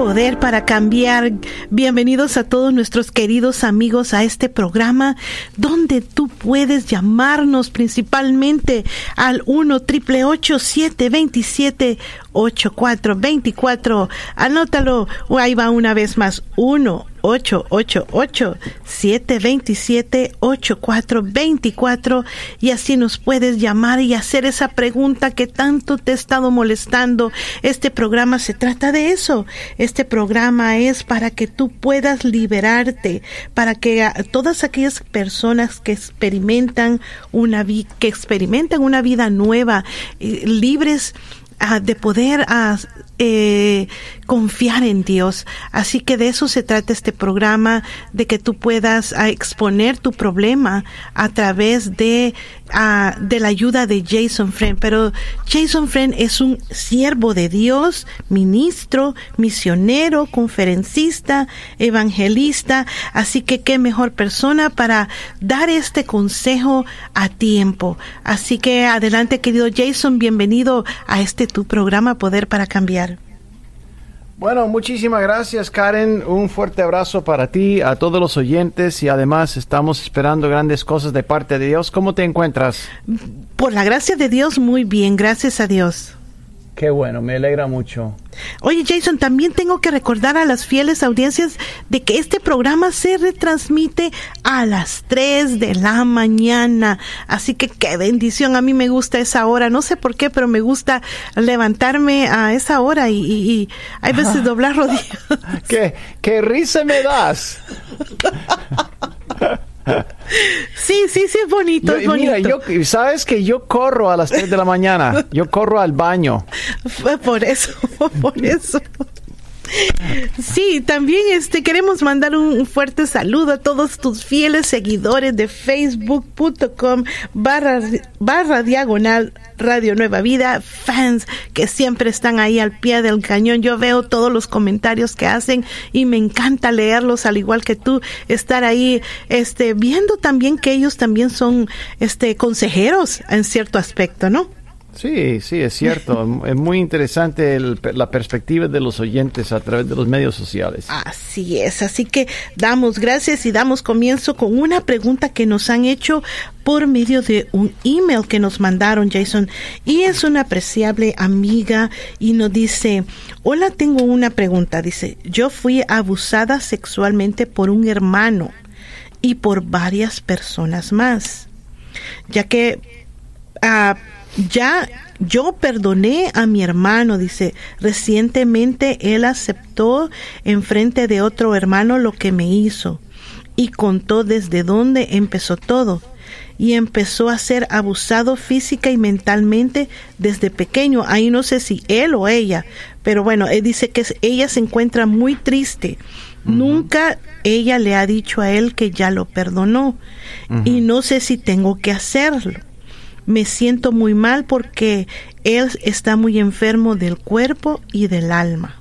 Poder para cambiar. Bienvenidos a todos nuestros queridos amigos a este programa donde tú puedes llamarnos principalmente al 1 triple 727 8424. Anótalo. Ahí va una vez más. 1 888 727 8424 y así nos puedes llamar y hacer esa pregunta que tanto te ha estado molestando. Este programa se trata de eso. Este programa es para que tú puedas liberarte, para que todas aquellas personas que experimentan una que experimentan una vida nueva, eh, de poder eh, confiar en Dios. Así que de eso se trata este programa, de que tú puedas exponer tu problema a través de, de la ayuda de Jason Friend. Pero Jason Friend es un siervo de Dios, ministro, misionero, conferencista, evangelista. Así que qué mejor persona para dar este consejo a tiempo. Así que adelante, querido Jason, bienvenido a este tu programa Poder para Cambiar. Bueno, muchísimas gracias Karen, un fuerte abrazo para ti, a todos los oyentes y además estamos esperando grandes cosas de parte de Dios. ¿Cómo te encuentras? Por la gracia de Dios, muy bien, gracias a Dios. Qué bueno, me alegra mucho. Oye, Jason, también tengo que recordar a las fieles audiencias de que este programa se retransmite a las 3 de la mañana. Así que qué bendición. A mí me gusta esa hora. No sé por qué, pero me gusta levantarme a esa hora y, y, hay veces doblar rodillas. ¿Qué, qué risa me das? Sí, sí, sí, es bonito, es bonito. Mira, yo, sabes que yo corro a las 3 de la mañana, yo corro al baño. Por eso, por eso. Sí, también este queremos mandar un fuerte saludo a todos tus fieles seguidores de facebook.com barra, barra diagonal Radio Nueva Vida, fans que siempre están ahí al pie del cañón. Yo veo todos los comentarios que hacen y me encanta leerlos al igual que tú, estar ahí este viendo también que ellos también son este consejeros en cierto aspecto, ¿no? Sí, sí, es cierto. es muy interesante la perspectiva de los oyentes a través de los medios sociales. Así es, así que damos gracias y damos comienzo con una pregunta que nos han hecho por medio de un email que nos mandaron, Jason. Y es una apreciable amiga y nos dice, hola, tengo una pregunta. Dice, yo fui abusada sexualmente por un hermano y por varias personas más, ya que... Uh, ya yo perdoné a mi hermano, dice, recientemente él aceptó en frente de otro hermano lo que me hizo y contó desde dónde empezó todo y empezó a ser abusado física y mentalmente desde pequeño. Ahí no sé si él o ella, pero bueno, él dice que ella se encuentra muy triste. Nunca ella le ha dicho a él que ya lo perdonó y no sé si tengo que hacerlo me siento muy mal porque él está muy enfermo del cuerpo y del alma.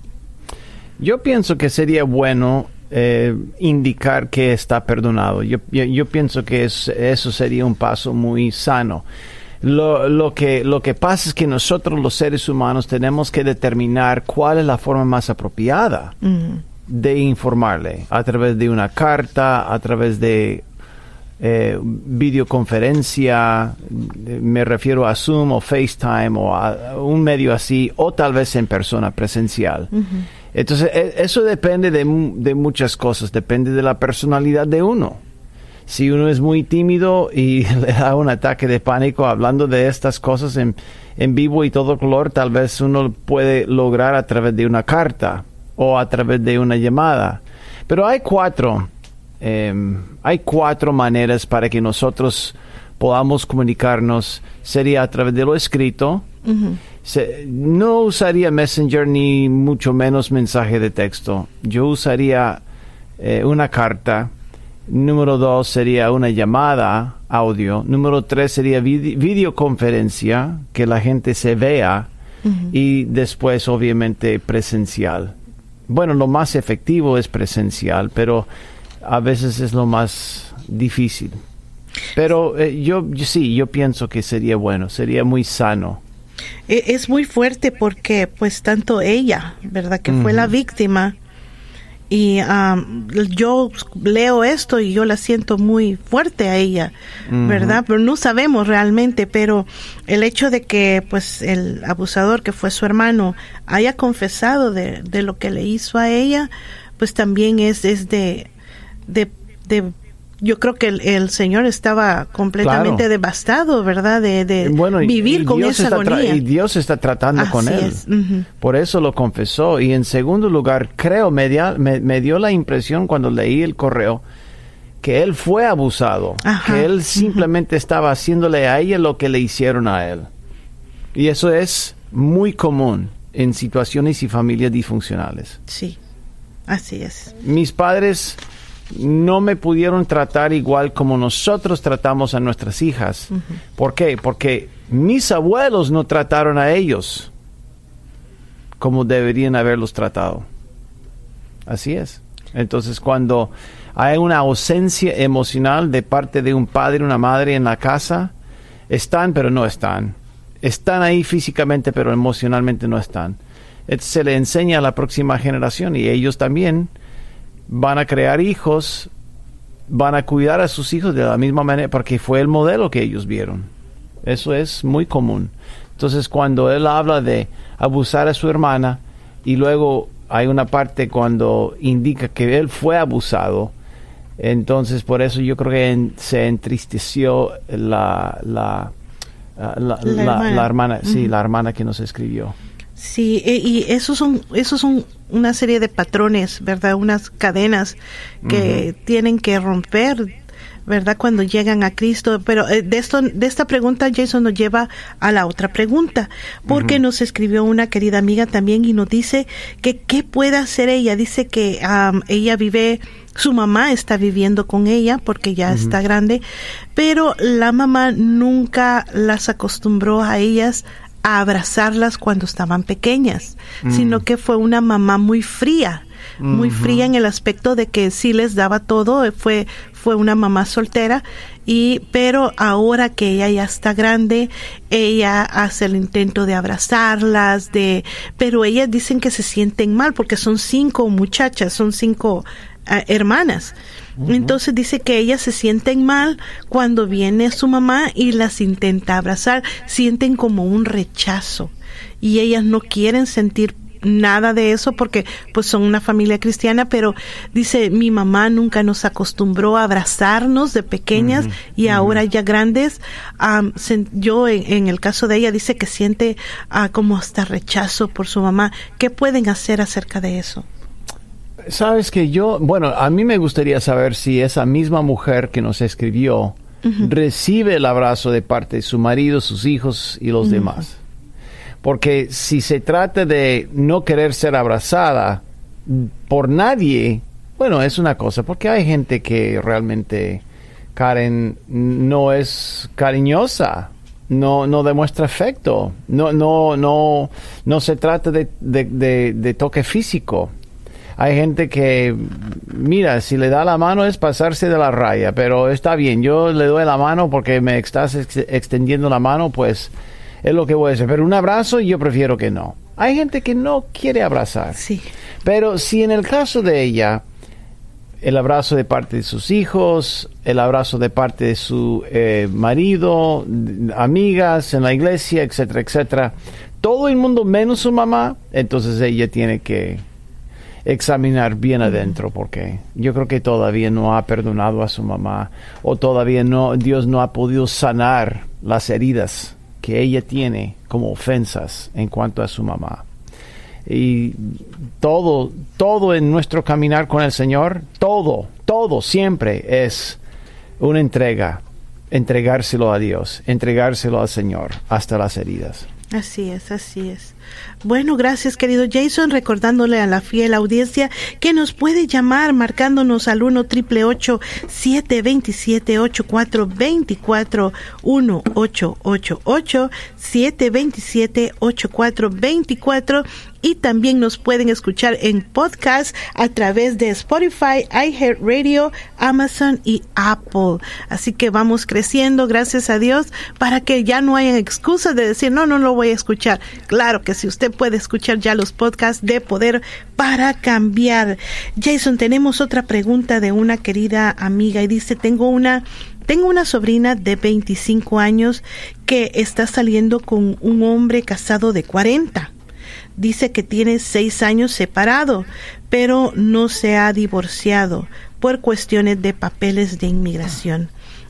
Yo pienso que sería bueno eh, indicar que está perdonado. Yo, yo, pienso que eso sería un paso muy sano. Lo, lo, que, lo que pasa es que nosotros los seres humanos tenemos que determinar cuál es la forma más apropiada de informarle, a través de una carta, a través de eh, videoconferencia, me refiero a Zoom o FaceTime o a un medio así, o tal vez en persona, presencial. Entonces, e, eso depende de, muchas cosas, depende de la personalidad de uno. Si uno es muy tímido y le da un ataque de pánico hablando de estas cosas en, en vivo y todo color, tal vez uno puede lograr a través de una carta o a través de una llamada. Pero hay cuatro Em, hay cuatro maneras para que nosotros podamos comunicarnos. Sería a través de lo escrito. no usaría Messenger ni mucho menos mensaje de texto. Yo usaría eh, una carta. Número dos sería una llamada audio. Número tres sería videoconferencia, que la gente se vea. Y después, obviamente, presencial. bueno, lo más efectivo es presencial, pero a veces es lo más difícil. Pero eh, yo, sí, yo pienso que sería bueno, sería muy sano. E, es muy fuerte porque pues tanto ella, ¿verdad? Que fue la víctima. Y yo leo esto y yo la siento muy fuerte a ella, ¿verdad? Pero no sabemos realmente, pero el hecho de que pues el abusador que fue su hermano haya confesado de, de lo que le hizo a ella, pues también es, es de, de, de yo creo que el, Señor estaba completamente devastado, ¿verdad? De, de vivir con esa agonía. Y Dios está tratando con él. Por eso lo confesó. Y en segundo lugar, creo, me, me, dio la impresión cuando leí el correo que él fue abusado, que él simplemente estaba haciéndole a ella lo que le hicieron a él. Y eso es muy común en situaciones y familias disfuncionales. Sí, así es. Mis padres no me pudieron tratar igual como nosotros tratamos a nuestras hijas. ¿Por qué? Porque mis abuelos no trataron a ellos como deberían haberlos tratado. Así es. Entonces, cuando hay una ausencia emocional de parte de un padre una madre en la casa, están pero no están. Están ahí físicamente pero emocionalmente no están. Se le enseña a la próxima generación y ellos también van a crear hijos, van a cuidar a sus hijos de la misma manera, porque fue el modelo que ellos vieron. Eso es muy común. Entonces, cuando él habla de abusar a su hermana y luego hay una parte cuando indica que él fue abusado, entonces por eso yo creo que se entristeció la, la, la, hermana, sí, la hermana que nos escribió. Sí, e, y esos son, esos son una serie de patrones, ¿verdad? Unas cadenas que tienen que romper, ¿verdad? Cuando llegan a Cristo. Pero eh, de esto, de esta pregunta, Jason nos lleva a la otra pregunta, porque nos escribió una querida amiga también y nos dice que qué puede hacer ella. Dice que ella vive su mamá está viviendo con ella porque ya está grande, pero la mamá nunca las acostumbró a ellas a abrazarlas cuando estaban pequeñas, mm. sino que fue una mamá muy fría, muy fría en el aspecto de que sí les daba todo, fue fue una mamá soltera y pero ahora que ella ya está grande, ella hace el intento de abrazarlas, de pero ellas dicen que se sienten mal porque son cinco muchachas, son cinco ah, hermanas. Entonces dice que ellas se sienten mal cuando viene su mamá y las intenta abrazar, sienten como un rechazo. Y ellas no quieren sentir nada de eso porque pues son una familia cristiana, pero dice mi mamá nunca nos acostumbró a abrazarnos de pequeñas y ahora ya grandes, yo en, el caso de ella dice que siente ah, como hasta rechazo por su mamá. ¿Qué pueden hacer acerca de eso? Sabes que yo, bueno, a mí me gustaría saber si esa misma mujer que nos escribió recibe el abrazo de parte de su marido, sus hijos y los demás. Porque si se trata de no querer ser abrazada por nadie, bueno, es una cosa, porque hay gente que realmente, Karen, no es cariñosa, no, no demuestra afecto, no, no, no, no se trata de, de toque físico hay gente que, mira, si le da la mano es pasarse de la raya, pero está bien, yo le doy la mano porque me estás extendiendo la mano, pues es lo que voy a hacer. Pero un abrazo yo prefiero que no. Hay gente que no quiere abrazar. Sí. Pero si en el caso de ella, el abrazo de parte de sus hijos, el abrazo de parte de su eh, marido, amigas en la iglesia, etcétera, etcétera, todo el mundo menos su mamá, entonces ella tiene que examinar bien adentro porque yo creo que todavía no ha perdonado a su mamá o todavía no Dios no ha podido sanar las heridas que ella tiene como ofensas en cuanto a su mamá. Y todo todo en nuestro caminar con el Señor, todo, todo siempre es una entrega, entregárselo a Dios, entregárselo al Señor hasta las heridas. Así es, así es. Bueno, gracias querido Jason, recordándole a la fiel audiencia que nos puede llamar marcándonos al 1 triple 727 8424 1 888 727 8424 y también nos pueden escuchar en podcast a través de Spotify, iHeartRadio, Amazon y Apple. Así que vamos creciendo, gracias a Dios, para que ya no haya excusas de decir, no, no lo voy a escuchar. Claro que si usted puede escuchar ya los podcasts de poder para cambiar. Jason, tenemos otra pregunta de una querida amiga y dice, tengo una tengo una sobrina de 25 años que está saliendo con un hombre casado de 40 dice que tiene seis años separado, pero no se ha divorciado por cuestiones de papeles de inmigración.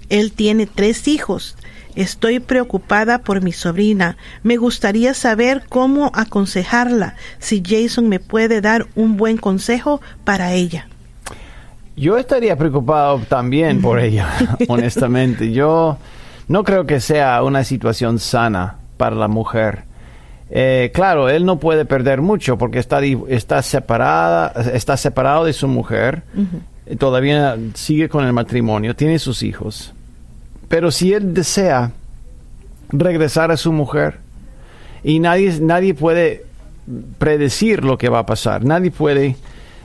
Él tiene tres hijos. Estoy preocupada por mi sobrina. Me gustaría saber cómo aconsejarla, si Jason me puede dar un buen consejo para ella. Yo estaría preocupado también por ella, honestamente. Yo no creo que sea una situación sana para la mujer. Eh, claro, él no puede perder mucho porque está, está, separada, está separado de su mujer, todavía sigue con el matrimonio, tiene sus hijos. Pero si él desea regresar a su mujer, y nadie, nadie puede predecir lo que va a pasar, nadie puede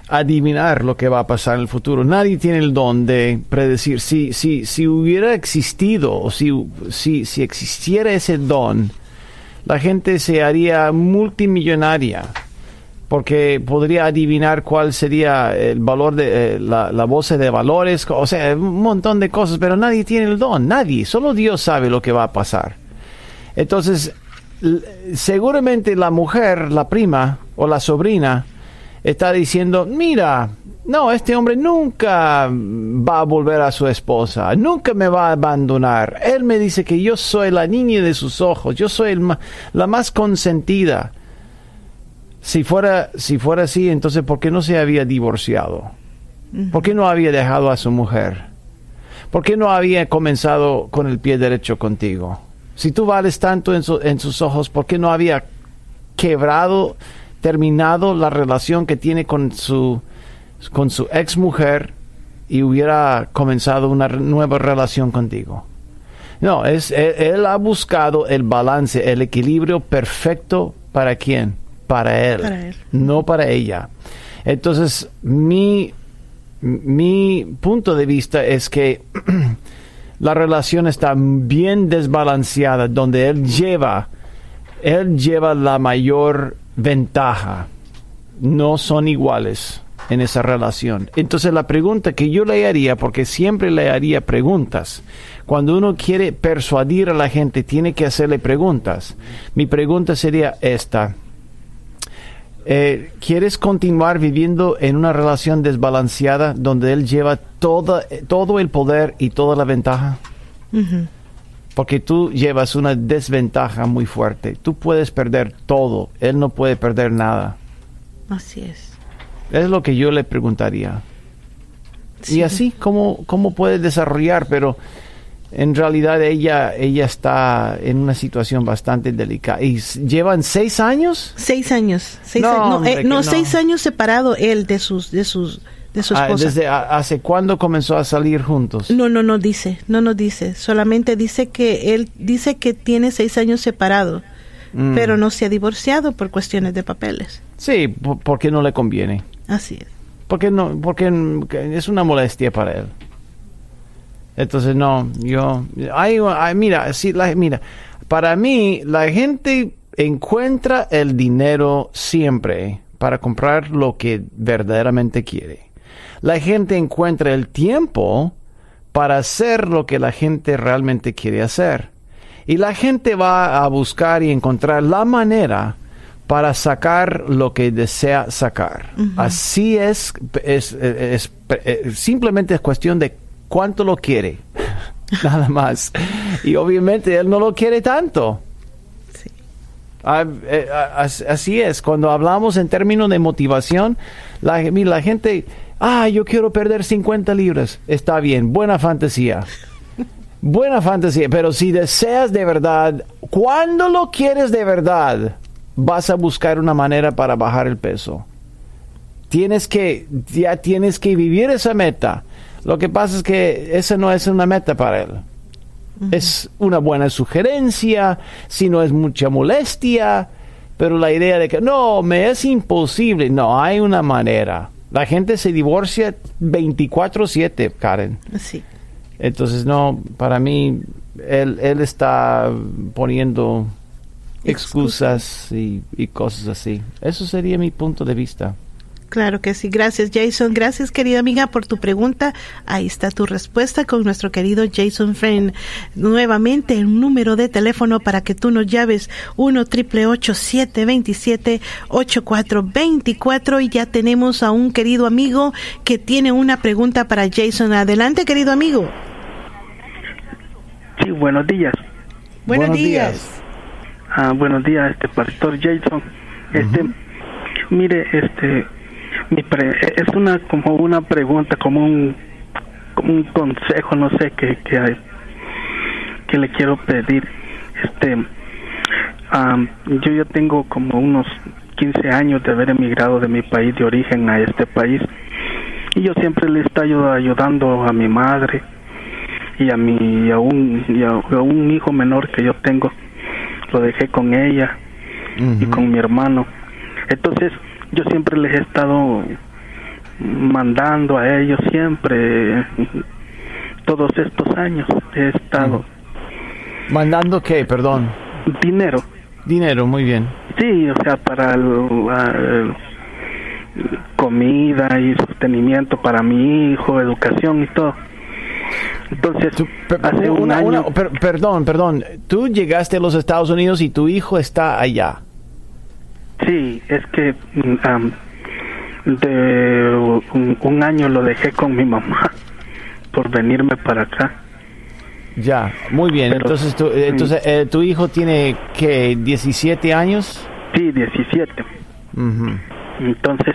adivinar lo que va a pasar en el futuro, nadie tiene el don de predecir. Si, si, si hubiera existido o si, si, si existiera ese don, la gente se haría multimillonaria porque podría adivinar cuál sería el valor de eh, la, la de valores, o sea, un montón de cosas, pero nadie tiene el don, nadie, solo Dios sabe lo que va a pasar. Entonces, seguramente la mujer, la prima o la sobrina, está diciendo, mira, no, este hombre nunca va a volver a su esposa, nunca me va a abandonar. Él me dice que yo soy la niña de sus ojos, yo soy la más consentida. Si fuera, si fuera así, entonces ¿por qué no se había divorciado? ¿Por qué no había dejado a su mujer? ¿Por qué no había comenzado con el pie derecho contigo? Si tú vales tanto en, en sus ojos, ¿por qué no había quebrado, terminado la relación que tiene con su con su ex mujer y hubiera comenzado una nueva relación contigo. No, es, él, ha buscado el balance, el equilibrio perfecto para quién? Para él, no para ella. Entonces, mi, mi punto de vista es que la relación está bien desbalanceada, donde él lleva, él lleva la mayor ventaja. No son iguales en esa relación. Entonces la pregunta que yo le haría, porque siempre le haría preguntas, cuando uno quiere persuadir a la gente, tiene que hacerle preguntas. Mi pregunta sería esta. Eh, ¿Quieres continuar viviendo en una relación desbalanceada donde él lleva todo, todo el poder y toda la ventaja? Porque tú llevas una desventaja muy fuerte. Tú puedes perder todo, él no puede perder nada. Así es. Es lo que yo le preguntaría. Y así, ¿cómo, ¿cómo puede desarrollar? Pero en realidad ella, ella está en una situación bastante delicada. ¿Y llevan seis años? Seis años. no, eh, no, seis años separado él de sus, de sus, de su ah, esposa. ¿Desde hace cuándo comenzó a salir juntos? No, no, no dice, no nos dice. Solamente dice que él dice que tiene seis años separado, mm. pero no se ha divorciado por cuestiones de papeles. Sí, porque no le conviene. Así es. Porque no, porque es una molestia para él. Entonces no, yo, mira, sí, la, mira, para mí la gente encuentra el dinero siempre para comprar lo que verdaderamente quiere. La gente encuentra el tiempo para hacer lo que la gente realmente quiere hacer. Y la gente va a buscar y encontrar la manera para sacar lo que desea sacar. Así es, es, simplemente es cuestión de cuánto lo quiere, nada más. Y obviamente él no lo quiere tanto. Ah, eh, así es, cuando hablamos en términos de motivación, la, la gente, ah, yo quiero perder 50 libras, está bien, buena fantasía. Buena fantasía, pero si deseas de verdad, cuando lo quieres de verdad, vas a buscar una manera para bajar el peso. Tienes que, ya tienes que vivir esa meta. Lo que pasa es que esa no es una meta para él. Es una buena sugerencia, si no es mucha molestia, Pero la idea de que no, me es imposible, no, hay una manera. La gente se divorcia 24/7, Karen. Sí. Entonces, no, para mí, él, él está poniendo excusas y, y cosas así. Eso sería mi punto de vista. Claro que sí. Gracias, Jason. Gracias, querida amiga, por tu pregunta. Ahí está tu respuesta con nuestro querido Jason Friend. Nuevamente, el número de teléfono para que tú nos llaves 1 triple 727 8424 y ya tenemos a un querido amigo que tiene una pregunta para Jason. Adelante, querido amigo. Sí, buenos días. Buenos, días. Ah, buenos días, este pastor Jason. Este, mire, este, mi es una como una pregunta, como un como un consejo, no sé qué que, que le quiero pedir. Este, yo ya tengo como unos 15 años de haber emigrado de mi país de origen a este país. Y yo siempre le he estado ayudando a mi madre y a mi a un y a, un hijo menor que yo tengo. Lo dejé con ella y con mi hermano. Entonces yo siempre les he estado mandando a ellos siempre todos estos años he estado. Mandando qué perdón. Dinero. Dinero muy bien. Sí o sea para comida y sostenimiento para mi hijo educación y todo. Entonces hace un año perdón perdón. Tú llegaste a los Estados Unidos y tu hijo está allá Sí, es que de un, año lo dejé con mi mamá por venirme para acá. Ya, muy bien. entonces, tu, entonces eh, ¿tu hijo tiene que 17 años? Sí, 17. Entonces,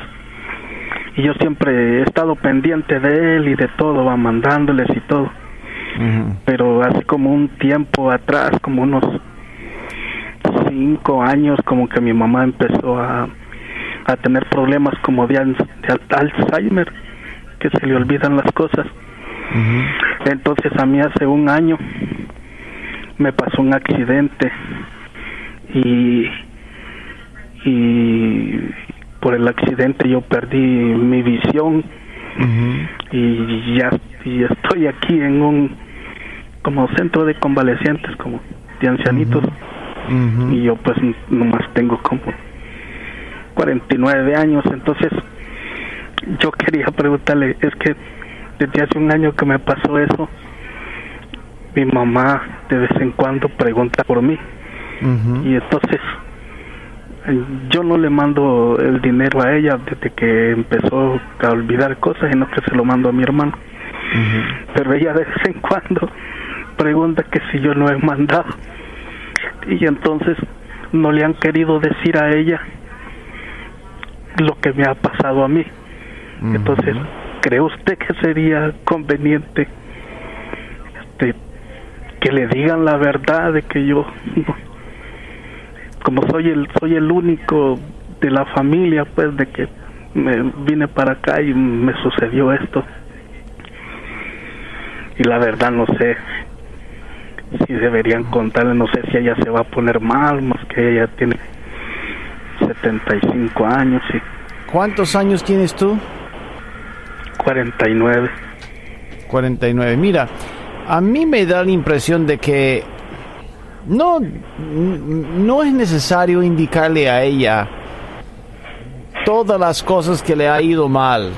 y yo siempre he estado pendiente de él y de todo, va mandándoles y todo. Pero hace como un tiempo atrás, como unos cinco años como que mi mamá empezó a, a tener problemas como de, Alzheimer, que se le olvidan las cosas. Entonces a mí hace un año me pasó un accidente y, y por el accidente yo perdí mi visión. Y ya y estoy aquí en un como centro de convalecientes como de ancianitos y yo pues nomás tengo como 49 años, entonces yo quería preguntarle, es que desde hace un año que me pasó eso, mi mamá de vez en cuando pregunta por mí. Y entonces yo no le mando el dinero a ella desde que empezó a olvidar cosas, sino que se lo mando a mi hermano. Pero ella de vez en cuando pregunta que si yo no he mandado y entonces no le han querido decir a ella lo que me ha pasado a mí. Entonces, ¿cree usted que sería conveniente este, que le digan la verdad de que yo, como soy el soy el único de la familia, pues de que me vine para acá y me sucedió esto? Y la verdad no sé si deberían contarle, no sé si ella se va a poner mal, más que ella tiene 75 años. Y ¿Cuántos años tienes tú? 49. 49. Mira, a mí me da la impresión de que no, no es necesario indicarle a ella todas las cosas que le ha ido mal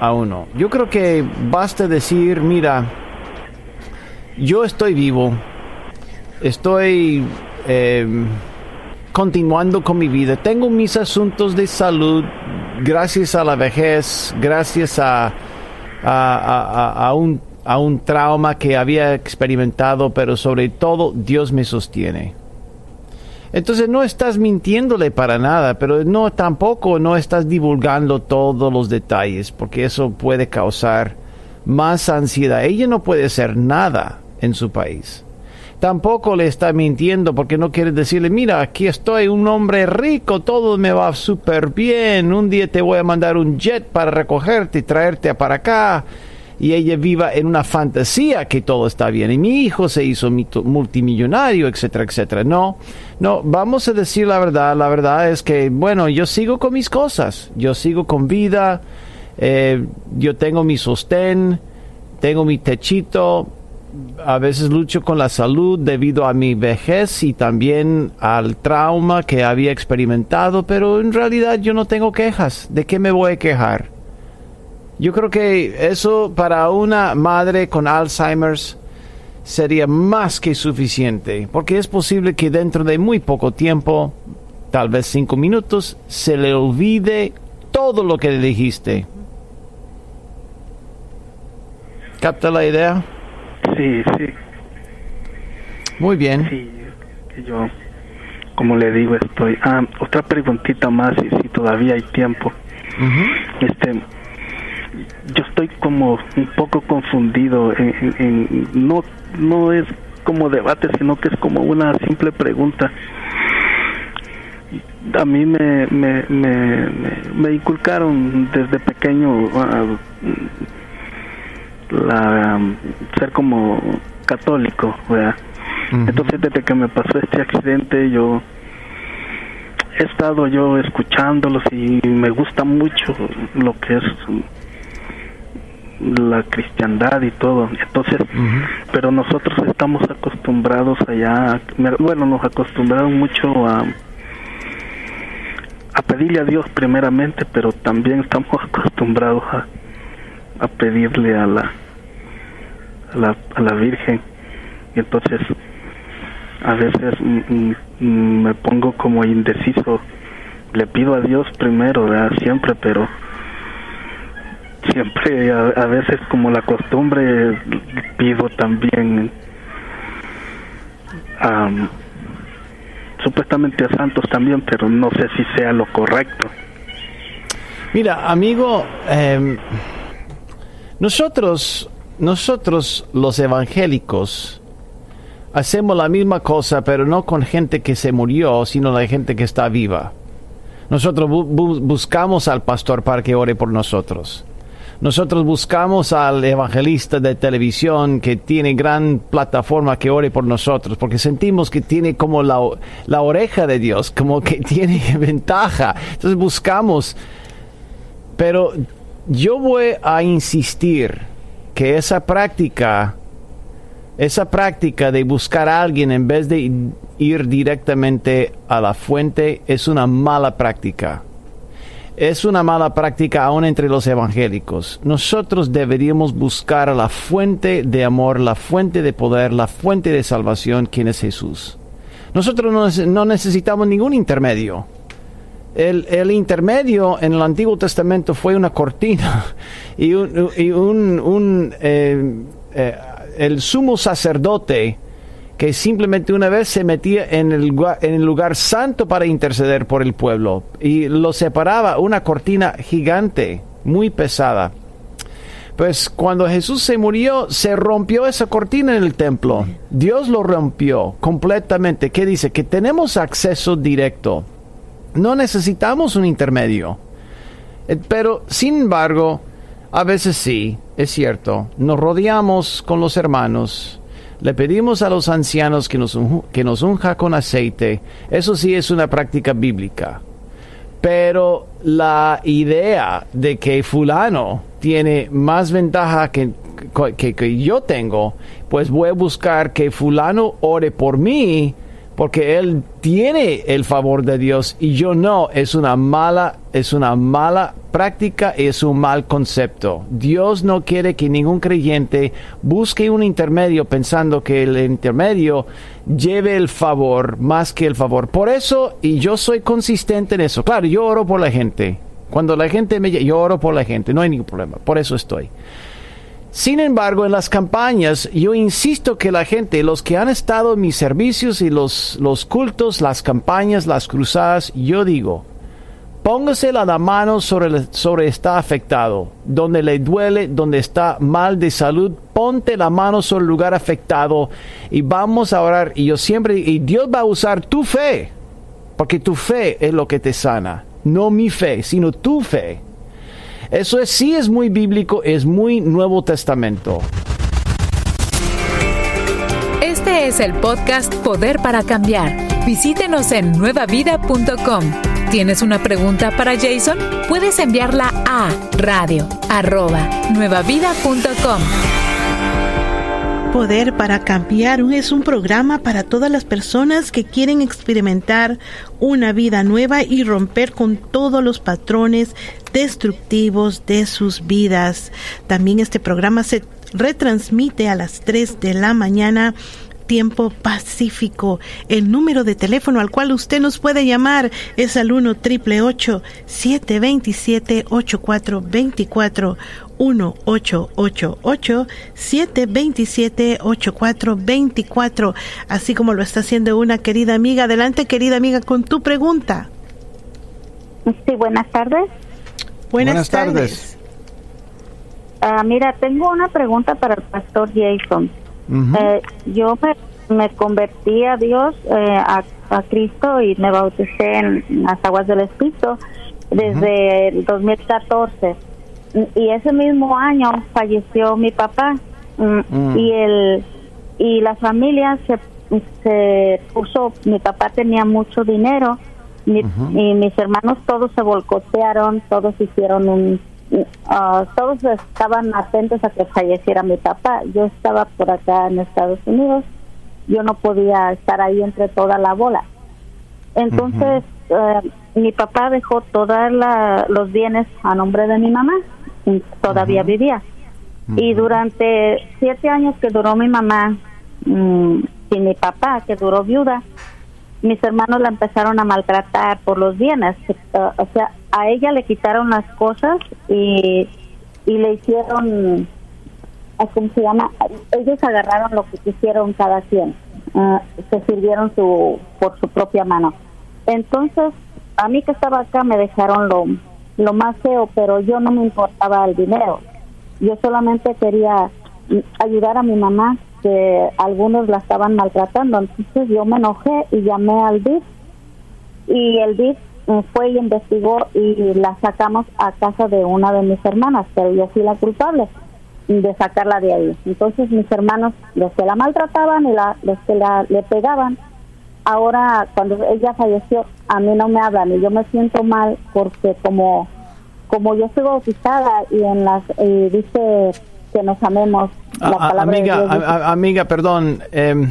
a uno. Yo creo que basta decir, mira, yo estoy vivo, estoy eh, continuando con mi vida. Tengo mis asuntos de salud gracias a la vejez, gracias a, a, un, a un trauma que había experimentado, pero sobre todo Dios me sostiene. Entonces no estás mintiéndole para nada, pero no tampoco no estás divulgando todos los detalles, porque eso puede causar más ansiedad. Ella no puede hacer nada en su país tampoco le está mintiendo porque no quiere decirle, mira, aquí estoy, un hombre rico, todo me va súper bien, un día te voy a mandar un jet para recogerte y traerte para acá. y ella viva en una fantasía que todo está bien y mi hijo se hizo multimillonario, etcétera, etcétera. No, no, vamos a decir la verdad. La verdad es que, bueno, yo sigo con mis cosas, yo sigo con vida, eh, yo tengo mi sostén, tengo mi techito, a veces lucho con la salud debido a mi vejez y también al trauma que había experimentado, pero en realidad yo no tengo quejas. ¿De qué me voy a quejar? Yo creo que eso para una madre con Alzheimer's sería más que suficiente, porque es posible que dentro de muy poco tiempo, tal vez cinco minutos, se le olvide todo lo que le dijiste. ¿Capta la idea? Sí, sí. Muy bien. Sí, yo, como le digo, estoy. Ah, otra preguntita más, y si todavía hay tiempo. Este, yo estoy como un poco confundido. En, no, no es como debate, sino que es como una simple pregunta. A mí me, me, me, me, inculcaron desde pequeño. Uh, la ser como católico, Entonces desde que me pasó este accidente yo he estado yo escuchándolos y me gusta mucho lo que es la cristiandad y todo. Entonces, pero nosotros estamos acostumbrados allá, bueno, nos acostumbraron mucho a a pedirle a Dios primeramente, pero también estamos acostumbrados a, a pedirle a la a la, a la Virgen. Y entonces a veces me pongo como indeciso. Le pido a Dios primero, siempre, pero siempre a, veces como la costumbre pido también supuestamente a santos también, pero no sé si sea lo correcto. Mira, amigo, em, nosotros nosotros los evangélicos hacemos la misma cosa, pero no con gente que se murió, sino la gente que está viva. Nosotros buscamos al pastor para que ore por nosotros. Nosotros buscamos al evangelista de televisión que tiene gran plataforma que ore por nosotros, porque sentimos que tiene como la, la oreja de Dios, como que tiene ventaja. Entonces buscamos. Pero yo voy a insistir que esa práctica, esa práctica de buscar a alguien en vez de ir directamente a la fuente es una mala práctica. Es una mala práctica aún entre los evangélicos. Nosotros deberíamos buscar a la fuente de amor, la fuente de poder, la fuente de salvación, quien es Jesús. Nosotros no, necesitamos ningún intermedio. El, intermedio en el Antiguo Testamento fue una cortina y un, eh, eh, el sumo sacerdote que simplemente una vez se metía en el, en el lugar santo para interceder por el pueblo y lo separaba una cortina gigante, muy pesada. Pues cuando Jesús se murió, se rompió esa cortina en el templo. Dios lo rompió completamente. ¿Qué dice? Que tenemos acceso directo no necesitamos un intermedio. Eh, pero, sin embargo, a veces sí, es cierto, nos rodeamos con los hermanos, le pedimos a los ancianos que nos, que nos unja con aceite. Eso sí es una práctica bíblica. Pero la idea de que fulano tiene más ventaja que, que, que yo tengo, pues voy a buscar que fulano ore por mí porque él tiene el favor de Dios y yo no, es una mala, es una mala práctica, es un mal concepto. Dios no quiere que ningún creyente busque un intermedio pensando que el intermedio lleve el favor más que el favor. Por eso, y yo soy consistente en eso. Claro, yo oro por la gente. Cuando la gente me yo oro por la gente, no hay ningún problema. Por eso estoy. Sin embargo, en las campañas yo insisto que la gente, los que han estado en mis servicios y los, los cultos, las campañas, las cruzadas, yo digo, póngase la mano sobre, sobre está afectado, donde le duele, donde está mal de salud, ponte la mano sobre el lugar afectado y vamos a orar. Y yo siempre, y Dios va a usar tu fe, porque tu fe es lo que te sana, no mi fe, sino tu fe. Eso es, sí es muy bíblico, es muy Nuevo Testamento. Este es el podcast Poder para Cambiar. Visítenos en nuevavida.com. ¿Tienes una pregunta para Jason? Puedes enviarla a radio nuevavida.com. Poder para Cambiar es un programa para todas las personas que quieren experimentar una vida nueva y romper con todos los patrones destructivos de sus vidas. También este programa se retransmite a las 3 de la mañana tiempo pacífico. El número de teléfono al cual usted nos puede llamar es al 1 triple 727 8424 1 888 727 8424 así como lo está haciendo una querida amiga. Adelante, querida amiga, con tu pregunta. Sí, buenas tardes. Buenas, tardes. Ah, mira, tengo una pregunta para el pastor Jason. Eh, yo me, convertí a Dios, eh, a, Cristo y me bauticé en las aguas del Espíritu desde el 2014. Y ese mismo año falleció mi papá mm, mm. y el y la familia se, se puso, mi papá tenía mucho dinero y mis hermanos todos se volcotearon, todos hicieron un Ah, todos estaban atentos a que falleciera mi papá. Yo estaba por acá en Estados Unidos, yo no podía estar ahí entre toda la bola. Entonces, eh, mi papá dejó todos los bienes a nombre de mi mamá, todavía vivía. Y durante siete años que duró mi mamá mm, y mi papá, que duró viuda, mis hermanos la empezaron a maltratar por los bienes. o sea, a ella le quitaron las cosas y, y le hicieron, ¿cómo se llama? Ellos agarraron lo que quisieron cada quien, ah, se sirvieron su, por su propia mano. Entonces, a mí que estaba acá me dejaron lo, lo más feo, pero yo no me importaba el dinero. Yo solamente quería ayudar a mi mamá, que algunos la estaban maltratando. Entonces yo me enojé y llamé al DIF y el DIF fue y investigó y la sacamos a casa de una de mis hermanas, pero yo fui la culpable de sacarla de ahí. Entonces mis hermanos, los que la maltrataban y la, los que la, le pegaban, ahora cuando ella falleció, a mí no me hablan y yo me siento mal porque como como yo soy bautizada y en las dice que nos amemos. La ah, amiga, amiga, perdón. Eh,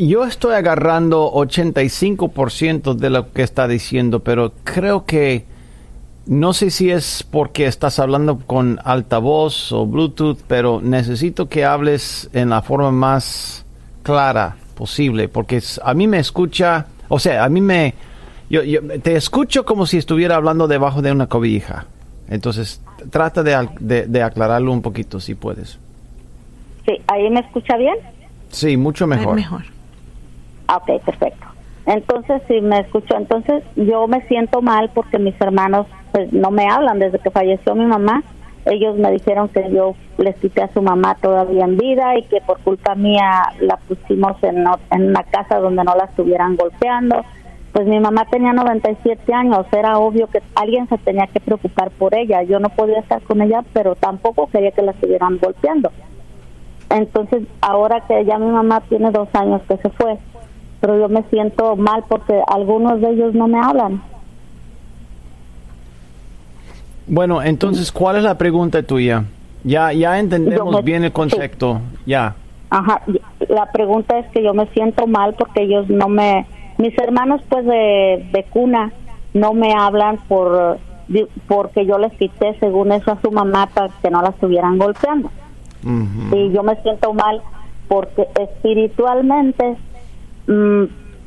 yo estoy agarrando 85% de lo que está diciendo, pero creo que no sé si es porque estás hablando con altavoz o Bluetooth, pero necesito que hables en la forma más clara posible, porque a mí me escucha, o sea, a mí me, yo, te escucho como si estuviera hablando debajo de una cobija. Entonces, trata de, de aclararlo un poquito, si puedes. Sí, ¿ahí me escucha bien? Sí, mucho mejor. Mejor. Ah, ok, perfecto. Entonces, si me escucho, entonces yo me siento mal porque mis hermanos pues no me hablan desde que falleció mi mamá. Ellos me dijeron que yo les quité a su mamá todavía en vida y que por culpa mía la pusimos en, en una casa donde no la estuvieran golpeando. Pues mi mamá tenía 97 años, era obvio que alguien se tenía que preocupar por ella. Yo no podía estar con ella, pero tampoco quería que la estuvieran golpeando. Entonces, ahora que ya mi mamá tiene dos años que se fue, pero yo me siento mal porque algunos de ellos no me hablan. Bueno, entonces, ¿cuál es la pregunta tuya? Ya, ya entendemos bien el concepto, ya. Ajá, la pregunta es que yo me siento mal porque ellos no me, mis hermanos pues de, de cuna no me hablan por porque yo les quité según eso a su mamá para que no la estuvieran golpeando. Y yo me siento mal porque espiritualmente Mm,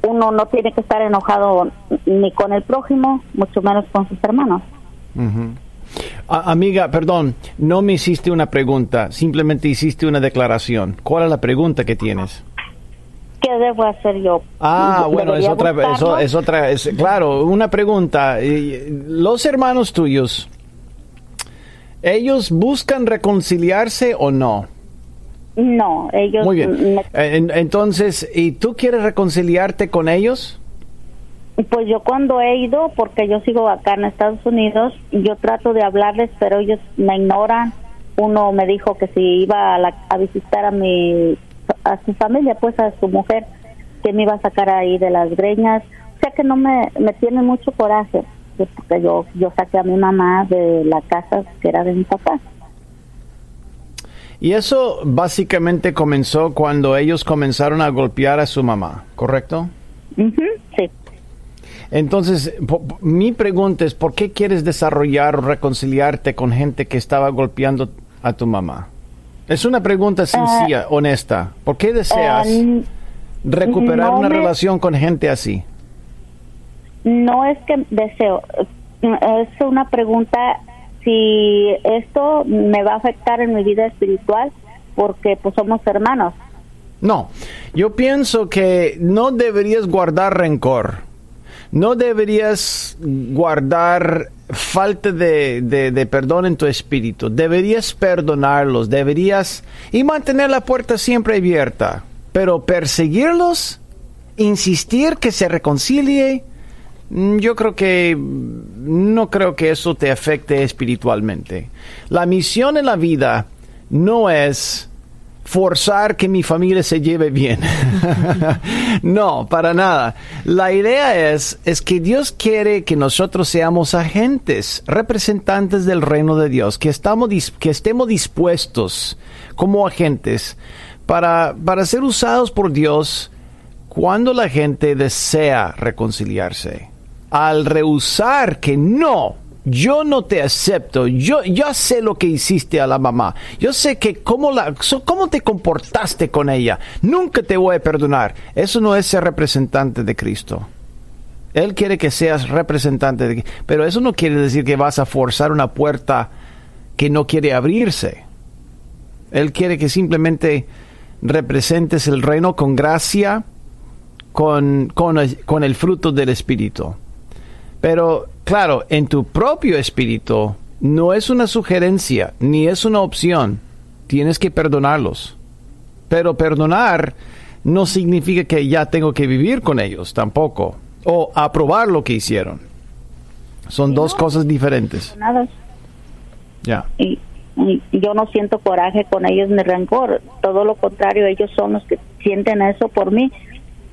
uno no tiene que estar enojado ni con el prójimo, mucho menos con sus hermanos. Amiga, perdón, no me hiciste una pregunta, simplemente hiciste una declaración. ¿Cuál es la pregunta que tienes? ¿Qué debo hacer yo? Ah, bueno, es otra, es, otra, es, claro, una pregunta. Los hermanos tuyos, ¿ellos buscan reconciliarse o no? No, ellos... Muy bien. entonces, ¿y tú quieres reconciliarte con ellos? Pues yo cuando he ido, porque yo sigo acá en Estados Unidos, yo trato de hablarles, pero ellos me ignoran. Uno me dijo que si iba a, visitar a mi a su familia, pues a su mujer, que me iba a sacar ahí de las greñas. O sea que no me, me tiene mucho coraje, porque yo, yo saqué a mi mamá de la casa que era de mi papá. Y eso básicamente comenzó cuando ellos comenzaron a golpear a su mamá, ¿correcto? sí. Entonces, mi pregunta es, ¿por qué quieres desarrollar o reconciliarte con gente que estaba golpeando a tu mamá? Es una pregunta sencilla, uh, honesta. ¿Por qué deseas uh, recuperar una relación con gente así? No es que deseo, es una pregunta si esto me va a afectar en mi vida espiritual porque pues somos hermanos. No, yo pienso que no deberías guardar rencor, no deberías guardar falta de, de, perdón en tu espíritu, deberías perdonarlos, deberías y mantener la puerta siempre abierta, pero perseguirlos, insistir que se reconcilie, Mm, yo creo que no creo que eso te afecte espiritualmente. La misión en la vida no es forzar que mi familia se lleve bien. no, para nada. La idea es, es que Dios quiere que nosotros seamos agentes, representantes del reino de Dios, que, estamos, que estemos dispuestos como agentes para, para ser usados por Dios cuando la gente desea reconciliarse al rehusar que no, yo no te acepto, yo, yo sé lo que hiciste a la mamá, yo sé que cómo, la, cómo te comportaste con ella, nunca te voy a perdonar. Eso no es ser representante de Cristo. Él quiere que seas representante de pero eso no quiere decir que vas a forzar una puerta que no quiere abrirse. Él quiere que simplemente representes el reino con gracia, con, con, con el fruto del Espíritu. Pero claro, en tu propio espíritu no es una sugerencia ni es una opción. Tienes que perdonarlos. Pero perdonar no significa que ya tengo que vivir con ellos tampoco. O aprobar lo que hicieron. Son dos cosas diferentes. Nada. Ya. Y, yo no siento coraje con ellos ni rencor. Todo lo contrario, ellos son los que sienten eso por mí.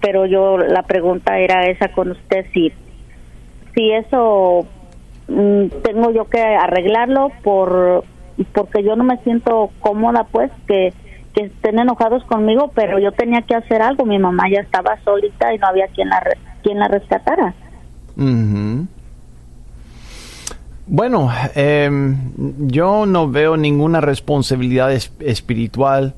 Pero yo, la pregunta era esa con usted, si si eso mm, tengo yo que arreglarlo por porque yo no me siento cómoda pues que, que estén enojados conmigo pero yo tenía que hacer algo. Mi mamá ya estaba solita y no había quien la quien la rescatara. Bueno em, yo no veo ninguna responsabilidad espiritual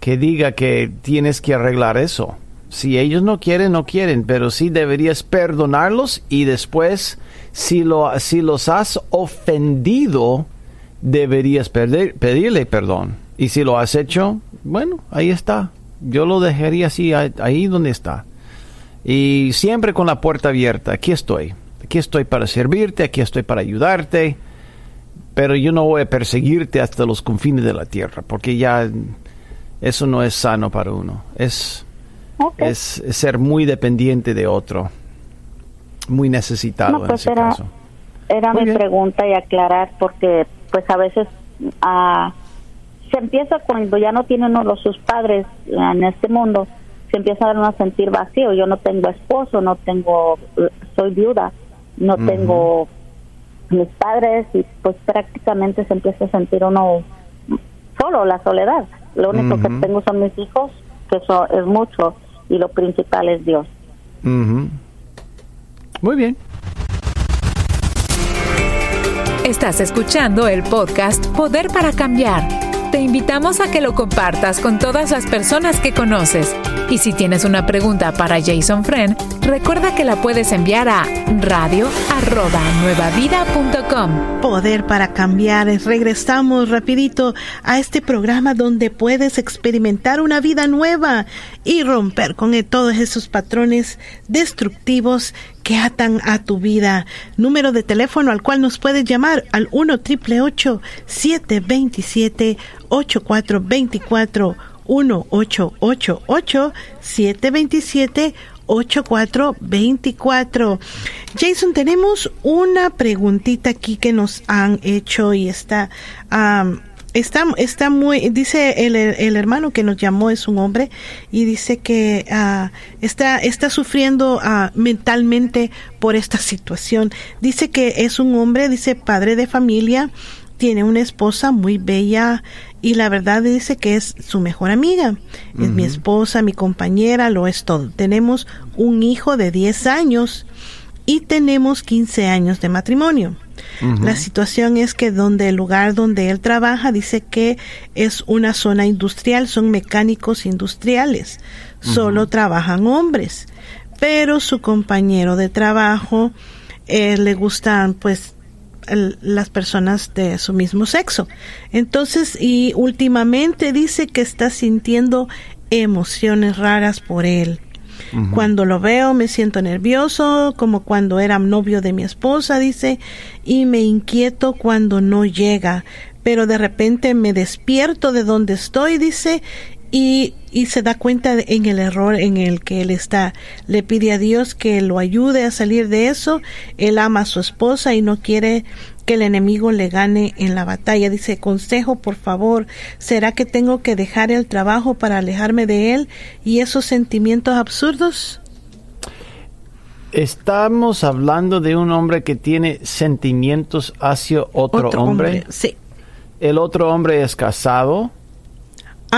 que diga que tienes que arreglar eso si ellos no quieren, no quieren, pero sí deberías perdonarlos y después, si, lo, si los has ofendido, deberías pedirle perdón. Y si lo has hecho, bueno, ahí está. Yo lo dejaría así, ahí donde está. Y siempre con la puerta abierta. Aquí estoy. Aquí estoy para servirte, aquí estoy para ayudarte. Pero yo no voy a perseguirte hasta los confines de la tierra, porque ya eso no es sano para uno. Es es, ser muy dependiente de otro, muy necesitado en pues ese era, caso. Era mi pregunta y aclarar porque pues a veces ah, se empieza cuando ya no tienen uno sus padres en este mundo, se empieza a sentir vacío. Yo no tengo esposo, no tengo, soy viuda, no tengo mis padres y pues prácticamente se empieza a sentir uno solo, la soledad. Lo único que tengo son mis hijos, que eso es mucho y lo principal es Dios. Muy bien. Estás escuchando el podcast Poder para Cambiar. Te invitamos a que lo compartas con todas las personas que conoces. Y si tienes una pregunta para Jason Friend, recuerda que la puedes enviar a radio@nuevavida.com. Poder para cambiar. Regresamos rapidito a este programa donde puedes experimentar una vida nueva y romper con todos esos patrones destructivos que atan a tu vida. Número de teléfono al cual nos puedes llamar al 1 727 8424 1888 727 8424. Jason, tenemos una preguntita aquí que nos han hecho y está... Está, está muy, dice el, el, hermano que nos llamó es un hombre y dice que uh, está, está sufriendo uh, mentalmente por esta situación. Dice que es un hombre, dice padre de familia, tiene una esposa muy bella y la verdad dice que es su mejor amiga. Es mi esposa, mi compañera, lo es todo. Tenemos un hijo de 10 años y tenemos 15 años de matrimonio. La situación es que donde el lugar donde él trabaja dice que es una zona industrial, son mecánicos industriales, solo trabajan hombres, pero su compañero de trabajo eh, le gustan pues las personas de su mismo sexo. Entonces, y últimamente dice que está sintiendo emociones raras por él. Cuando lo veo me siento nervioso, como cuando era novio de mi esposa, dice, y me inquieto cuando no llega, pero de repente me despierto de donde estoy, dice, y, y, se da cuenta en el error en el que él está. Le pide a Dios que lo ayude a salir de eso. Él ama a su esposa y no quiere que el enemigo le gane en la batalla. Dice, consejo, por favor, ¿será que tengo que dejar el trabajo para alejarme de él y esos sentimientos absurdos? Estamos hablando de un hombre que tiene sentimientos hacia otro, hombre. Sí. ¿El otro hombre es casado?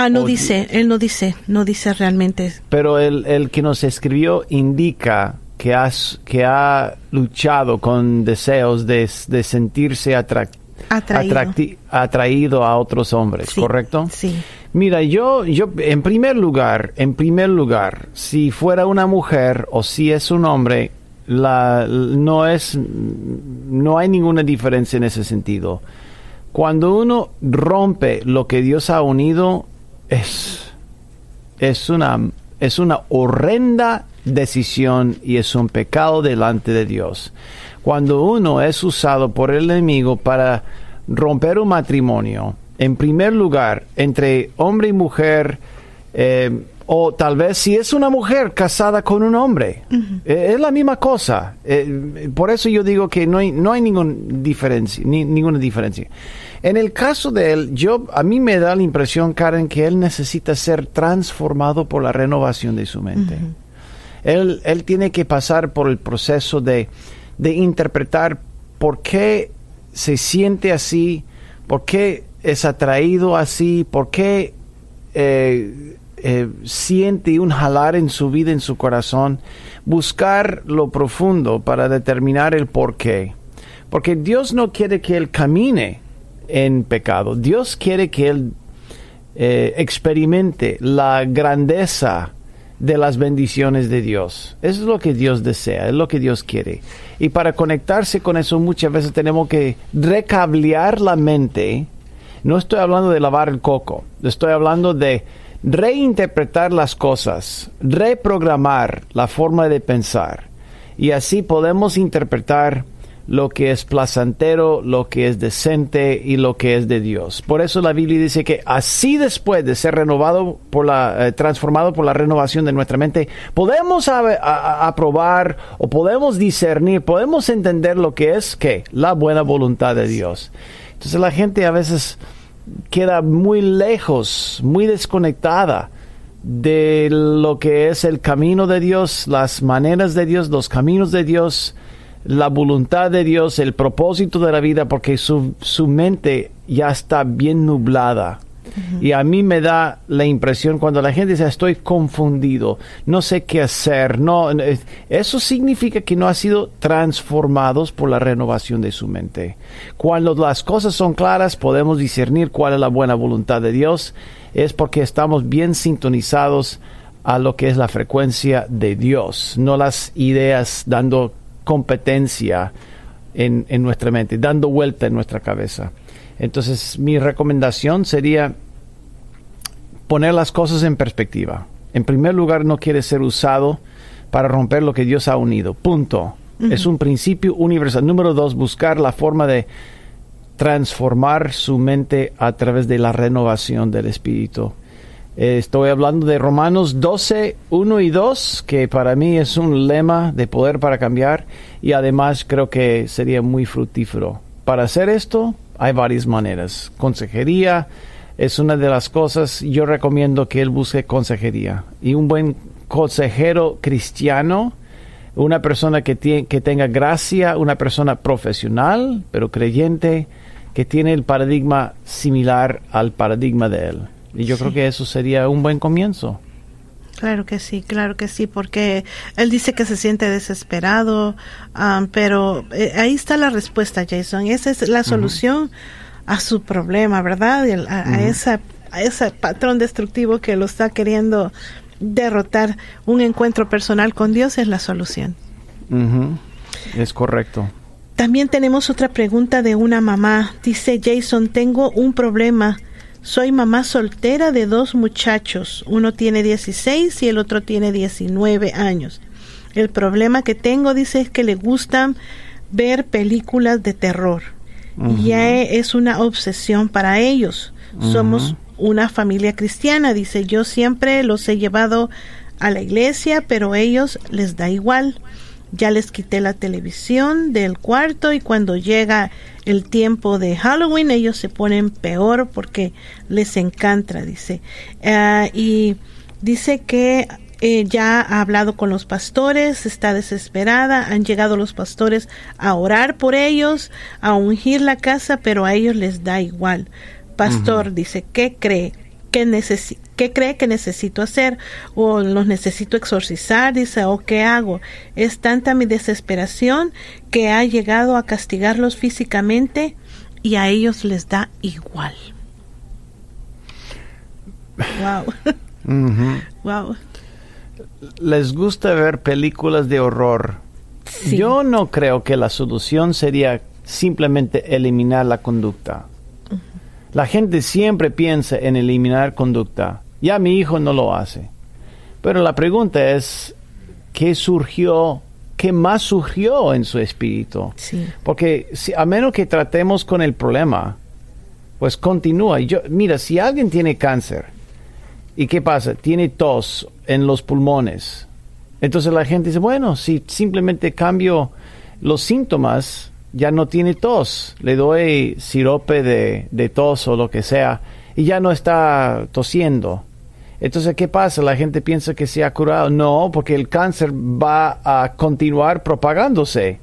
Ah, no dice, él no dice, no dice realmente. Pero el, el que nos escribió indica que, has, que ha luchado con deseos de, sentirse atraído. a otros hombres, ¿correcto? Sí. Mira, yo, yo, en primer lugar, en primer lugar, si fuera una mujer o si es un hombre, la, no es, no hay ninguna diferencia en ese sentido. Cuando uno rompe lo que Dios ha unido, es, es una, es una horrenda decisión y es un pecado delante de Dios. Cuando uno es usado por el enemigo para romper un matrimonio, en primer lugar, entre hombre y mujer, eh, o tal vez si es una mujer casada con un hombre, eh, es la misma cosa. Eh, por eso yo digo que no hay, no hay ningún diferencia, ni, ninguna diferencia. En el caso de él, yo, a mí me da la impresión, Karen, que él necesita ser transformado por la renovación de su mente. Él, él tiene que pasar por el proceso de, de interpretar por qué se siente así, por qué es atraído así, por qué eh, eh, siente un jalar en su vida, en su corazón, buscar lo profundo para determinar el por qué. Porque Dios no quiere que él camine en pecado, Dios quiere que él eh, experimente la grandeza de las bendiciones de Dios. Eso es lo que Dios desea, es lo que Dios quiere. Y para conectarse con eso muchas veces tenemos que recablear la mente. No estoy hablando de lavar el coco, estoy hablando de reinterpretar las cosas, reprogramar la forma de pensar. Y así podemos interpretar lo que es placentero, lo que es decente y lo que es de Dios. Por eso la Biblia dice que así después de ser renovado por la, eh, transformado por la renovación de nuestra mente, podemos aprobar o podemos discernir, podemos entender lo que es que la buena voluntad de Dios. Entonces la gente a veces queda muy lejos, muy desconectada de lo que es el camino de Dios, las maneras de Dios, los caminos de Dios, la voluntad de Dios, el propósito de la vida, porque su, su mente ya está bien nublada. Y a mí me da la impresión cuando la gente dice estoy confundido, no sé qué hacer, no, eso significa que no ha sido transformados por la renovación de su mente. Cuando las cosas son claras, podemos discernir cuál es la buena voluntad de Dios, es porque estamos bien sintonizados a lo que es la frecuencia de Dios, no las ideas dando competencia en, nuestra mente, dando vuelta en nuestra cabeza. Entonces, mi recomendación sería poner las cosas en perspectiva. En primer lugar, no quiere ser usado para romper lo que Dios ha unido. Punto. Es un principio universal. Número dos, buscar la forma de transformar su mente a través de la renovación del espíritu. Estoy hablando de Romanos 12, 1 y 2, que para mí es un lema de poder para cambiar y además creo que sería muy fructífero. Para hacer esto hay varias maneras. Consejería es una de las cosas, yo recomiendo que él busque consejería. Y un buen consejero cristiano, una persona que, tiene, que tenga gracia, una persona profesional, pero creyente, que tiene el paradigma similar al paradigma de él. Y yo creo que eso sería un buen comienzo. Claro que sí, claro que sí, porque él dice que se siente desesperado, um, pero eh, ahí está la respuesta, Jason. Esa es la solución a su problema, ¿verdad? A, esa, a ese patrón destructivo que lo está queriendo derrotar. Un encuentro personal con Dios es la solución. Es correcto. También tenemos otra pregunta de una mamá. Dice Jason, tengo un problema soy mamá soltera de dos muchachos. Uno tiene 16 y el otro tiene 19 años. El problema que tengo, dice, es que le gustan ver películas de terror. Ya es una obsesión para ellos. Somos una familia cristiana, dice. Yo siempre los he llevado a la iglesia, pero a ellos les da igual. Ya les quité la televisión del cuarto y cuando llega el tiempo de Halloween ellos se ponen peor porque les encanta, dice. Ah, y dice que eh, ya ha hablado con los pastores, está desesperada, han llegado los pastores a orar por ellos, a ungir la casa, pero a ellos les da igual. Pastor dice, ¿qué cree? ¿Qué, cree que necesito hacer? ¿O los necesito exorcizar? Dice, ¿o qué hago? Es tanta mi desesperación que ha llegado a castigarlos físicamente y a ellos les da igual. Wow. Wow. Les gusta ver películas de horror. Yo no creo que la solución sería simplemente eliminar la conducta. La gente siempre piensa en eliminar conducta. Ya mi hijo no lo hace. Pero la pregunta es, ¿qué surgió? ¿Qué más surgió en su espíritu? Porque si, a menos que tratemos con el problema, pues continúa. Yo, mira, si alguien tiene cáncer, ¿y qué pasa? Tiene tos en los pulmones. Entonces la gente dice, bueno, si simplemente cambio los síntomas, ya no tiene tos, le doy sirope de, tos o lo que sea y ya no está tosiendo. Entonces, ¿qué pasa? La gente piensa que se ha curado. No, porque el cáncer va a continuar propagándose.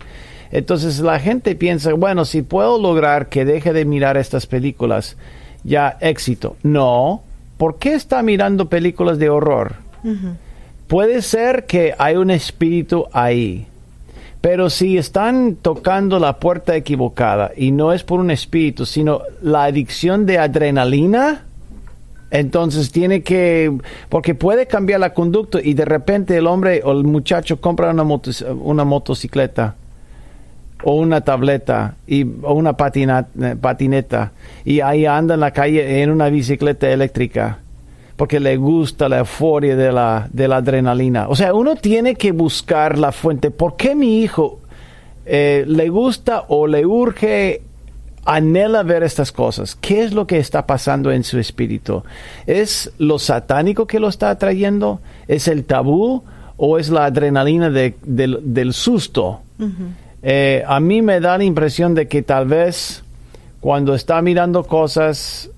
Entonces la gente piensa, bueno, si puedo lograr que deje de mirar estas películas, ya éxito. No, ¿por qué está mirando películas de horror? Puede ser que hay un espíritu ahí. Pero si están tocando la puerta equivocada y no es por un espíritu, sino la adicción de adrenalina, entonces tiene que, porque puede cambiar la conducta y de repente el hombre o el muchacho compra una, una motocicleta o una tableta y, o una patineta y ahí anda en la calle en una bicicleta eléctrica porque le gusta la euforia de la, de la adrenalina. O sea, uno tiene que buscar la fuente. ¿Por qué mi hijo eh, le gusta o le urge, anhela ver estas cosas? ¿Qué es lo que está pasando en su espíritu? ¿Es lo satánico que lo está atrayendo? ¿Es el tabú? ¿O es la adrenalina del susto? Eh, a mí me da la impresión de que tal vez cuando está mirando cosas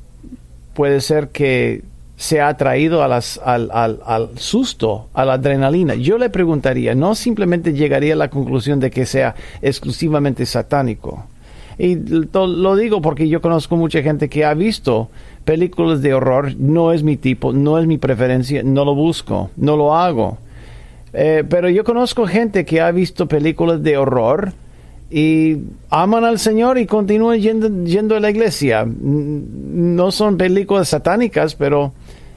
puede ser que se ha atraído a las, al, al, al, susto, a la adrenalina. Yo le preguntaría, no simplemente llegaría a la conclusión de que sea exclusivamente satánico. Y lo digo porque yo conozco mucha gente que ha visto películas de horror, no es mi tipo, no es mi preferencia, no lo busco, no lo hago. Eh, pero yo conozco gente que ha visto películas de horror y aman al Señor y continúan yendo, yendo a la iglesia. No son películas satánicas, pero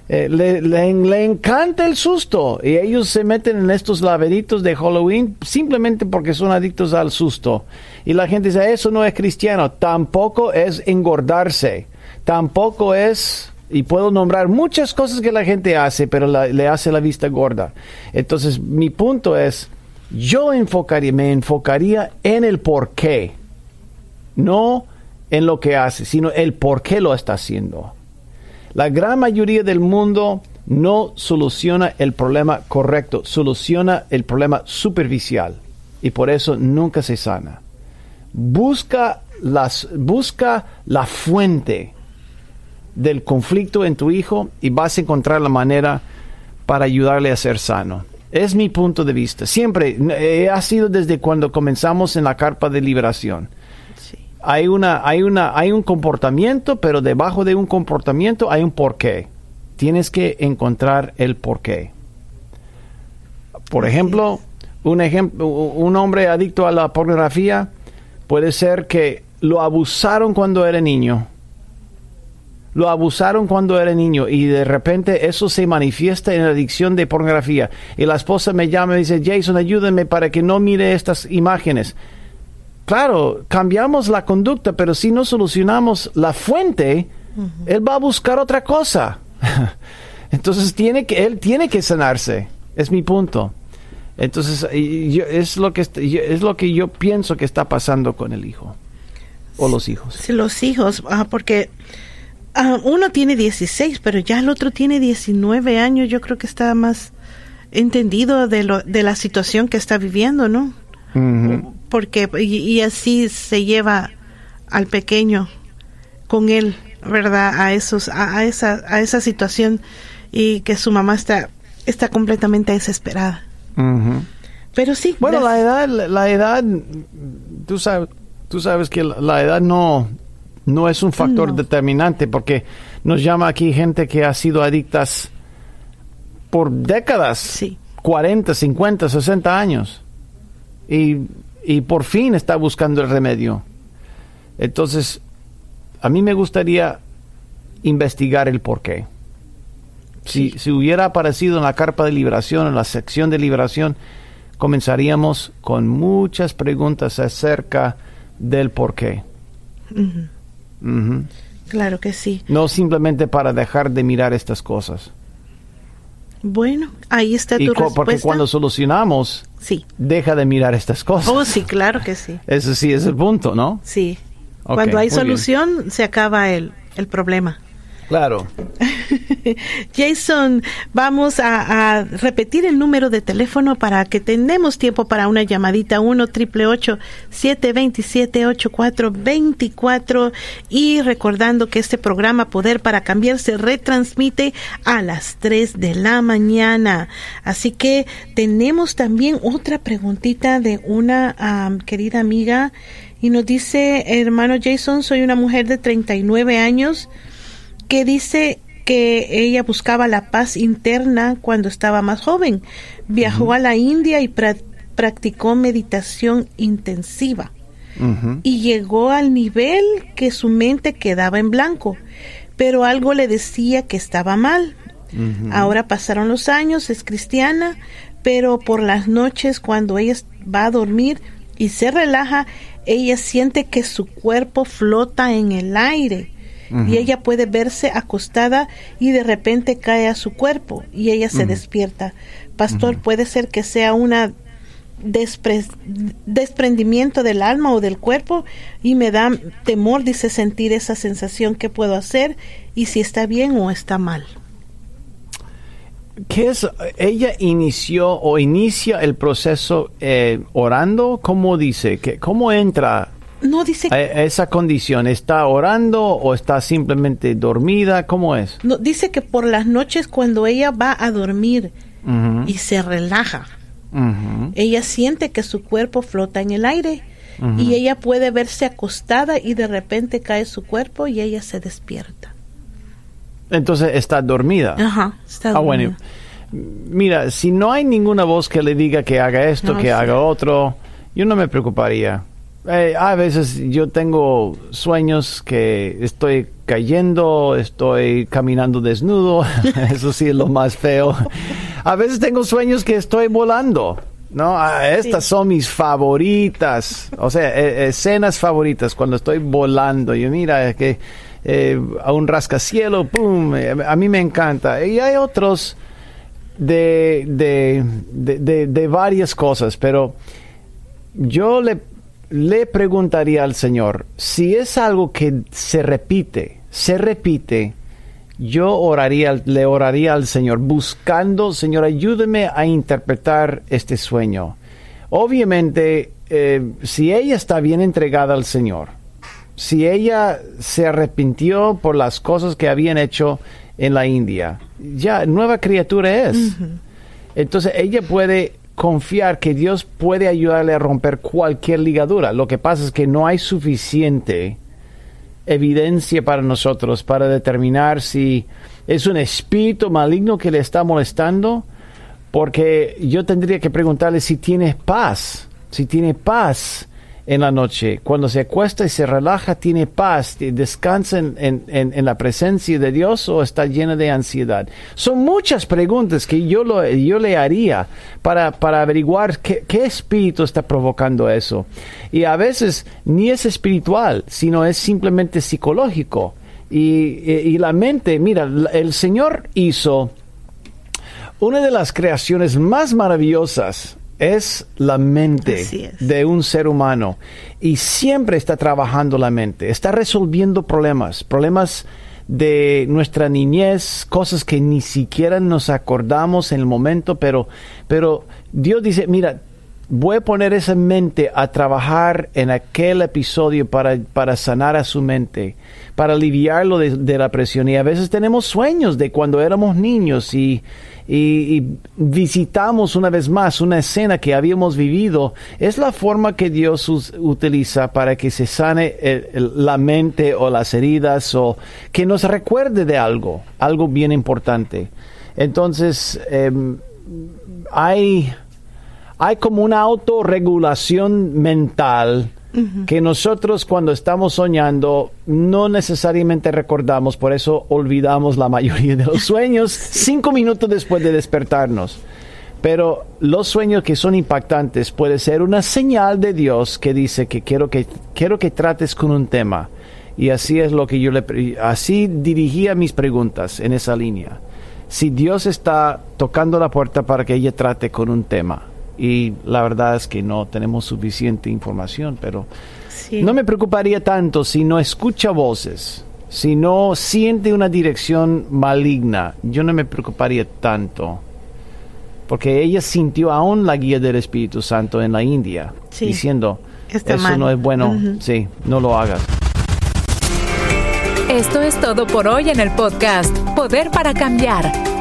eh, le, encanta el susto y ellos se meten en estos laberintos de Halloween simplemente porque son adictos al susto. Y la gente dice, eso no es cristiano, tampoco es engordarse, tampoco es, y puedo nombrar muchas cosas que la gente hace, pero le hace la vista gorda. Entonces, mi punto es, yo enfocaría, me enfocaría en el por qué, no en lo que hace, sino el por qué lo está haciendo. La gran mayoría del mundo no soluciona el problema correcto, soluciona el problema superficial y por eso nunca se sana. Busca, las, busca la fuente del conflicto en tu hijo y vas a encontrar la manera para ayudarle a ser sano. Es mi punto de vista. Siempre eh, ha sido desde cuando comenzamos en la carpa de liberación. Hay, una, hay, una, hay un comportamiento, pero debajo de un comportamiento hay un porqué. Tienes que encontrar el porqué. Por ejemplo, un, ejemplo, un hombre adicto a la pornografía puede ser que lo abusaron cuando era niño lo abusaron cuando era niño y de repente eso se manifiesta en la adicción de pornografía. Y la esposa me llama y dice, Jason, ayúdame para que no mire estas imágenes. Claro, cambiamos la conducta, pero si no solucionamos la fuente, él va a buscar otra cosa. Entonces tiene que, él tiene que sanarse. Es mi punto. Entonces es lo que es lo que yo pienso que está pasando con el hijo o los hijos. Sí, los hijos, ah, porque Ah, uno tiene 16, pero ya el otro tiene 19 años. Yo creo que está más entendido de, lo, de la situación que está viviendo, ¿no? Porque, y, así se lleva al pequeño con él, ¿verdad? A, esos, a, esa, a esa situación y que su mamá está, está completamente desesperada. Pero sí. Bueno, la edad, la edad, tú sabes, tú sabes que la edad no, no es un factor determinante porque nos llama aquí gente que ha sido adictas por décadas, sí. 40, 50, 60 años, y, y por fin está buscando el remedio. Entonces, a mí me gustaría investigar el por qué. Si, si, hubiera aparecido en la carpa de liberación, en la sección de liberación, comenzaríamos con muchas preguntas acerca del por qué. Claro que sí. No simplemente para dejar de mirar estas cosas. Bueno, ahí está tu respuesta. Porque cuando solucionamos, sí. deja de mirar estas cosas. Oh, sí, claro que sí. Ese sí es el punto, ¿no? Sí. cuando hay solución, se acaba el, el problema. Claro. Jason, vamos a, repetir el número de teléfono para que tenemos tiempo para una llamadita 1 triple 727 8424 y recordando que este programa Poder para Cambiar se retransmite a las 3 de la mañana. Así que tenemos también otra preguntita de una querida amiga y nos dice, hermano Jason, soy una mujer de 39 años que dice que ella buscaba la paz interna cuando estaba más joven. Viajó a la India y practicó meditación intensiva. Y llegó al nivel que su mente quedaba en blanco, pero algo le decía que estaba mal. Ahora pasaron los años, es cristiana, pero por las noches cuando ella va a dormir y se relaja, ella siente que su cuerpo flota en el aire y ella puede verse acostada y de repente cae a su cuerpo y ella se despierta. Pastor, puede ser que sea una desprendimiento del alma o del cuerpo y me da temor, dice, sentir esa sensación que puedo hacer y si está bien o está mal. ¿Qué es? ¿Ella inició o inicia el proceso eh, orando? ¿Cómo dice? que ¿Cómo entra no dice que... esa condición está orando o está simplemente dormida cómo es no dice que por las noches cuando ella va a dormir y se relaja ella siente que su cuerpo flota en el aire y ella puede verse acostada y de repente cae su cuerpo y ella se despierta. Entonces está dormida. Ajá está ah, bueno. mira si no hay ninguna voz que le diga que haga esto que haga otro yo no me preocuparía eh, a veces yo tengo sueños que estoy cayendo, estoy caminando desnudo, eso sí es lo más feo. A veces tengo sueños que estoy volando, ¿no? Ah, estas son mis favoritas, o sea, e, escenas favoritas cuando estoy volando. Yo mira que eh, a un rascacielo, ¡pum! Eh, a mí me encanta. Y hay otros de, de, de, de varias cosas, pero yo le le preguntaría al Señor, si es algo que se repite, se repite, yo oraría, le oraría al Señor, buscando, Señor, ayúdeme a interpretar este sueño. Obviamente, eh, si ella está bien entregada al Señor, si ella se arrepintió por las cosas que habían hecho en la India, ya nueva criatura es. Entonces ella puede confiar que Dios puede ayudarle a romper cualquier ligadura. Lo que pasa es que no hay suficiente evidencia para nosotros para determinar si es un espíritu maligno que le está molestando, porque yo tendría que preguntarle si tiene paz, si tiene paz en la noche. Cuando se acuesta y se relaja, tiene paz, descansa en, la presencia de Dios o está llena de ansiedad. Son muchas preguntas que yo, lo, yo le haría para, para averiguar qué, espíritu está provocando eso. Y a veces ni es espiritual, sino es simplemente psicológico. Y, y la mente, mira, el Señor hizo una de las creaciones más maravillosas es la mente de un ser humano y siempre está trabajando la mente, está resolviendo problemas, problemas de nuestra niñez, cosas que ni siquiera nos acordamos en el momento, pero, pero Dios dice, mira, voy a poner esa mente a trabajar en aquel episodio para, para sanar a su mente, para aliviarlo de, la presión. Y a veces tenemos sueños de cuando éramos niños y, y, visitamos una vez más una escena que habíamos vivido, es la forma que Dios utiliza para que se sane la mente o las heridas o que nos recuerde de algo, algo bien importante. Entonces, em, hay, hay como una autorregulación mental que nosotros cuando estamos soñando no necesariamente recordamos, por eso olvidamos la mayoría de los sueños cinco minutos después de despertarnos. Pero los sueños que son impactantes puede ser una señal de Dios que dice que quiero que, quiero que trates con un tema. Y así es lo que yo le así dirigía mis preguntas en esa línea. Si Dios está tocando la puerta para que ella trate con un tema, y la verdad es que no tenemos suficiente información, pero no me preocuparía tanto si no escucha voces, si no siente una dirección maligna, yo no me preocuparía tanto, porque ella sintió aún la guía del Espíritu Santo en la India, diciendo, eso no es bueno, sí, no lo hagas. Esto es todo por hoy en el podcast Poder para Cambiar.